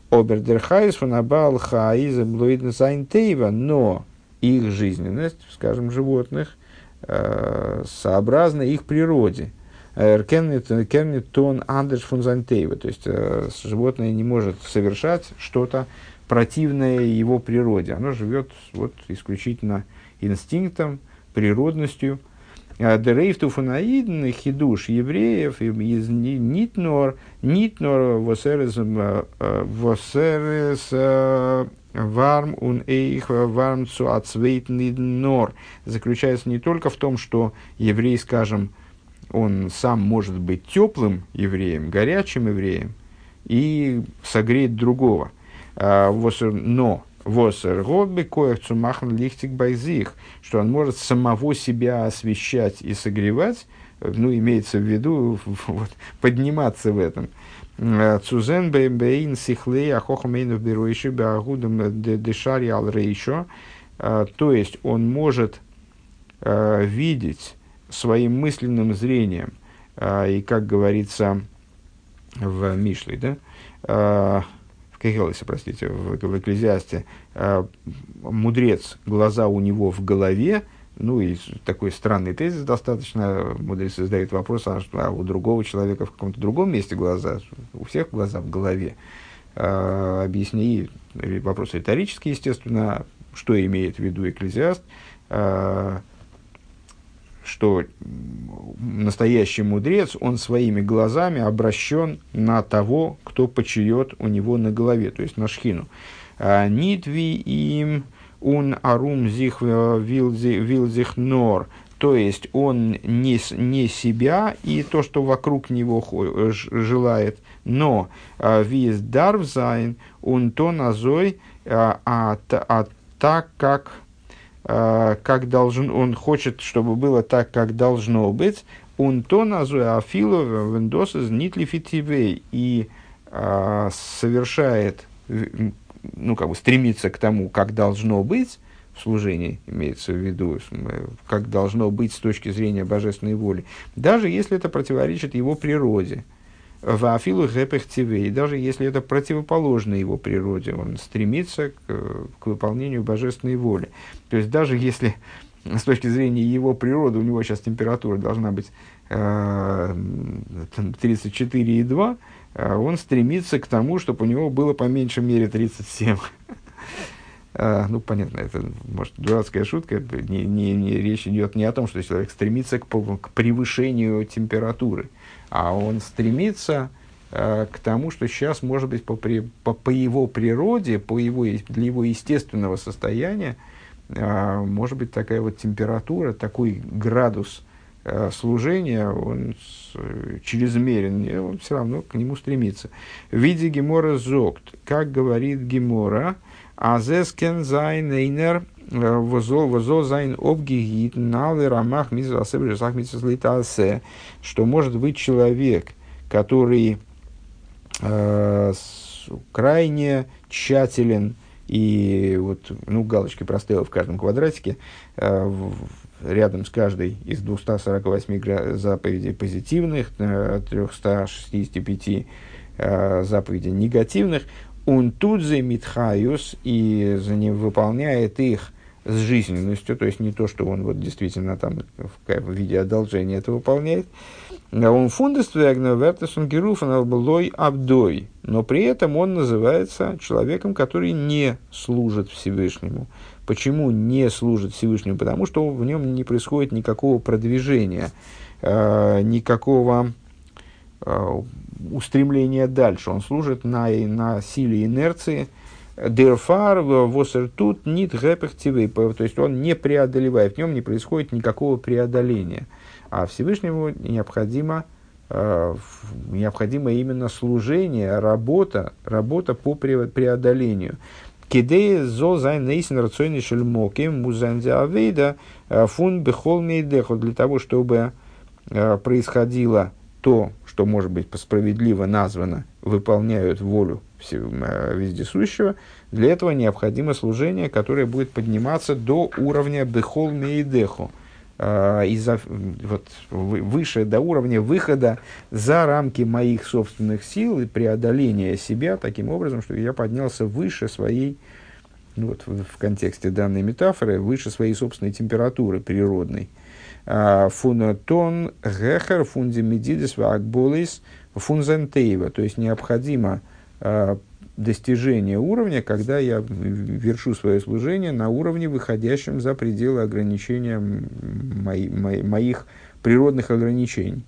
S1: Обердерхайс фунабал хаиза блуиднсайнтейва, но их жизненность, скажем, животных, сообразна их природе – Кернит тон андерш фунзантейва. То есть э, животное не может совершать что-то противное его природе. Оно живет вот исключительно инстинктом, природностью. Э, Дерейфту фунаидн хидуш евреев из нитнор, нитнор восерес, э, восерес варм ун эйх варм цу нор заключается не только в том, что еврей, скажем, он сам может быть теплым евреем, горячим евреем и согреть другого. А, но Восер Гобби коехцу махан лихтик что он может самого себя освещать и согревать, ну, имеется в виду вот, подниматься в этом. А, Цузен бейн сихлей ахохамейнов беруиши беагудам дешари ал рейшо. То есть он может видеть своим мысленным зрением, и как говорится в Мишле, да, в Кехелосе, простите, в, в Экклезиасте, а, мудрец, глаза у него в голове, ну и такой странный тезис достаточно, мудрец задает вопрос, а, а у другого человека в каком-то другом месте глаза, у всех глаза в голове. А, объясни, вопрос риторический, естественно, что имеет в виду экклезиаст, а, что настоящий мудрец, он своими глазами обращен на того, кто почует у него на голове, то есть на шхину. А, Нитви им ун арум зих э, вилзих нор, то есть он не, не себя и то, что вокруг него желает, но а, ווי ס׳דאַרף זיין און טוט אַזוי, а, а, а так как как должен, он хочет, чтобы было так, как должно быть, און טוט אַזוי אפילו ווען דאָס איז ניט לפי טבעו и а, совершает, ну, как бы стремится к тому, как должно быть, в служении имеется в виду, как должно быть с точки зрения божественной воли, даже если это противоречит его природе – в Афилу Гепехтивей, даже если это противоположно его природе, он стремится к, к выполнению божественной воли. То есть даже если с точки зрения его природы у него сейчас температура должна быть э, 34,2, э, он стремится к тому, чтобы у него было по меньшей мере 37. Uh, ну, понятно, это, может, дурацкая шутка. Не, не, не, речь идет не о том, что человек стремится к, к превышению температуры а он стремится э, к тому, что сейчас, может быть, по, по, по его природе, по его, для его естественного состояния, э, может быть, такая вот температура, такой градус служения, он чрезмерен, он все равно к нему стремится. В виде Гемора Зогт, как говорит Гемора, Азескен зайн эйнер возо зайн обгигит налы рамах митсвасебрисах что может быть человек, который э, крайне тщателен и вот, ну, галочки проставил в каждом квадратике, э, в, рядом с каждой из 248 заповедей позитивных, 365 э, э, заповедей негативных, он тут за митхаюс и за ним выполняет их с жизненностью, то есть не то, что он вот действительно там в, виде одолжения это выполняет. Он фундествегна вертесон геруфан албалой абдой, но при этом он называется человеком, который не служит Всевышнему. Почему не служит Всевышнему? Потому что в нем не происходит никакого продвижения, э, никакого устремления дальше. Он служит на, на силе инерции, Дерфар восер тут нит гэпехтивей, то есть он не преодолевает, в нем не происходит никакого преодоления. А Всевышнему необходимо, э, необходимо именно служение, работа, работа по преодолению. Кидея зо зайн нейсен рационный шельмоки музанзя э, פון בכל מאדך для того, чтобы э, происходило то, что может быть справедливо названо, выполняют волю Э, вездесущего, Для этого необходимо служение, которое будет подниматься до уровня בכל מאדך, э, из-за, вот, выше до уровня выхода за рамки моих собственных сил и преодоления себя таким образом, что я поднялся выше своей, ну, вот, в, в контексте данной метафоры, выше своей собственной температуры природной. Фунатон гехер фундимедидис вагболис фунзентейва. То есть необходимо а, достижение уровня, когда я вершу свое служение на уровне, выходящем за пределы ограничения мои, мои, моих природных ограничений.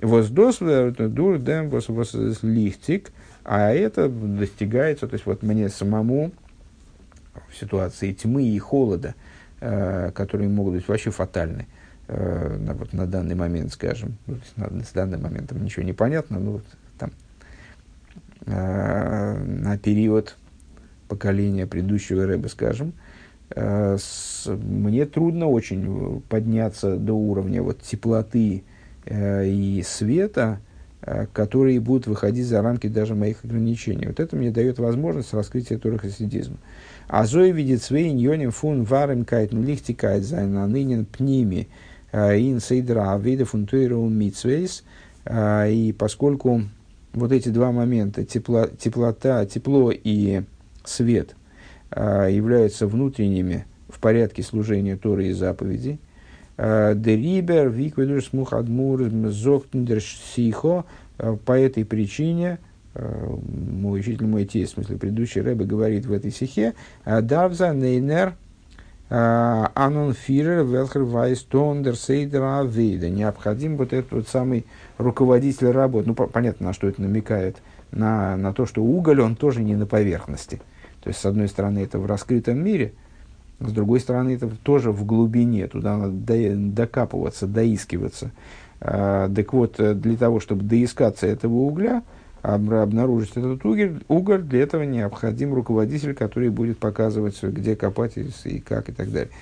S1: Воздос дурдем лихтик, а это достигается, то есть вот мне самому в ситуации тьмы и холода, э, которые могут быть вообще фатальны, э, на, вот, на данный момент, скажем, ну, на, с данным моментом ничего не понятно, ну, вот, там, э, на период поколения предыдущего рэба, скажем, э, с, мне трудно очень подняться до уровня вот, теплоты э, и света, э, которые будут выходить за рамки даже моих ограничений. Вот это мне дает возможность раскрытия турахасидизма. А Зои видит свои ньоним фун варем кайтн лихтикайт зайн нынен пними ин сейдра авида фунтуиру митсвейс. И поскольку вот эти два момента, тепло, теплота, тепло и свет, являются внутренними в порядке служения Торы и заповедей, Дерибер, Викведур, Смухадмур, Зоктендер, Сихо, по этой причине – Э, мой учитель, мой тесть, в смысле предыдущий Рэбе говорит в этой стихе, «Давза нейнер анон фирер велхер вайс тондер сейдер авейда». Необходим вот этот вот самый руководитель работы. Ну, понятно, на что это намекает. На, на то, что уголь, он тоже не на поверхности. То есть, с одной стороны, это в раскрытом мире, с другой стороны, это тоже в глубине. Туда надо докапываться, доискиваться. А, так вот, для того, чтобы доискаться этого угля – обнаружить этот уголь, уголь, для этого необходим руководитель, который будет показывать, где копать и, как и так далее.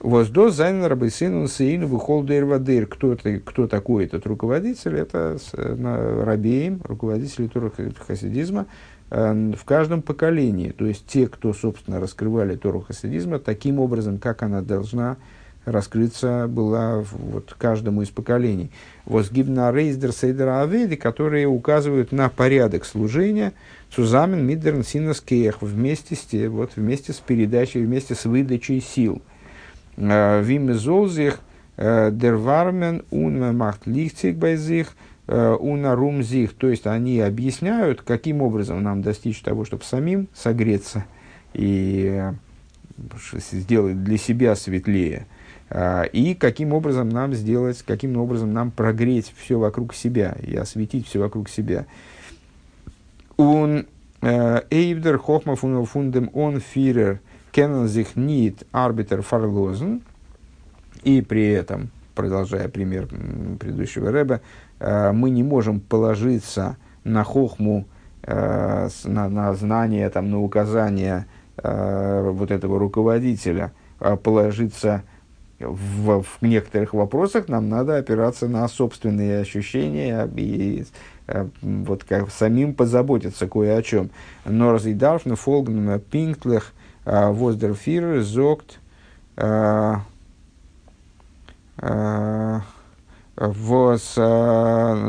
S1: Воздос зайнен рабейсину сеину выхол дейр Кто, кто такой этот руководитель? Это рабеем, руководители Тору хасидизма э, в каждом поколении. То есть те, кто, собственно, раскрывали Тору хасидизма таким образом, как она должна раскрыться была вот каждому из поколений. Возгибна рейздер сейдера аведи, которые указывают на порядок служения Сузамен Мидерн Синаскех вместе с, вот, вместе с передачей, вместе с выдачей сил. Э, Вим золзих э, дервармен ун махт лихтик байзих э, уна румзих. То есть они объясняют, каким образом нам достичь того, чтобы самим согреться и сделать для себя светлее – и каким образом нам сделать, каким образом нам прогреть все вокруг себя и осветить все вокруг себя. Он э, Эйвдер Хохма фундем он фирер кеннен sich нит арбитер фарлозен. И при этом, продолжая пример предыдущего рэба, э, мы не можем положиться на хохму, э, на, на знание, там, на указания вот этого руководителя, а положиться в, в некоторых вопросах нам надо опираться на собственные ощущения и э, вот как самим позаботиться кое о чем. Но разидарфны фолгнем пинктлех э, воздерфир зогт э, was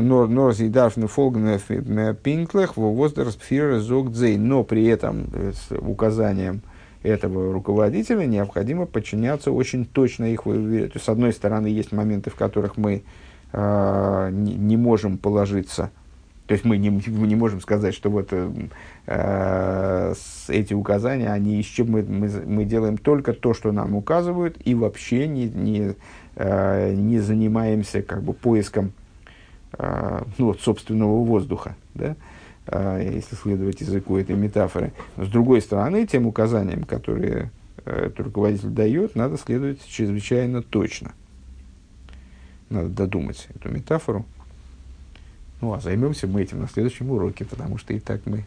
S1: нор зидарфны фолгнем пинктлех воздерфир зогт зей. Но при этом с указанием – этого руководителя необходимо подчиняться очень точно их есть, с одной стороны, есть моменты, в которых мы э, не, не можем положиться, то есть мы не, мы не можем сказать, что вот э, эти указания, они из чем мы, мы, мы делаем только то, что нам указывают, и вообще не, не, э, не занимаемся как бы поиском э, ну, вот, собственного воздуха. Да? Э, если следовать языку этой метафоры. с другой стороны, тем указаниям, которые э, этот руководитель дает, надо следовать чрезвычайно точно. Надо додумать эту метафору. Ну, а займемся мы этим на следующем уроке, потому что и так мы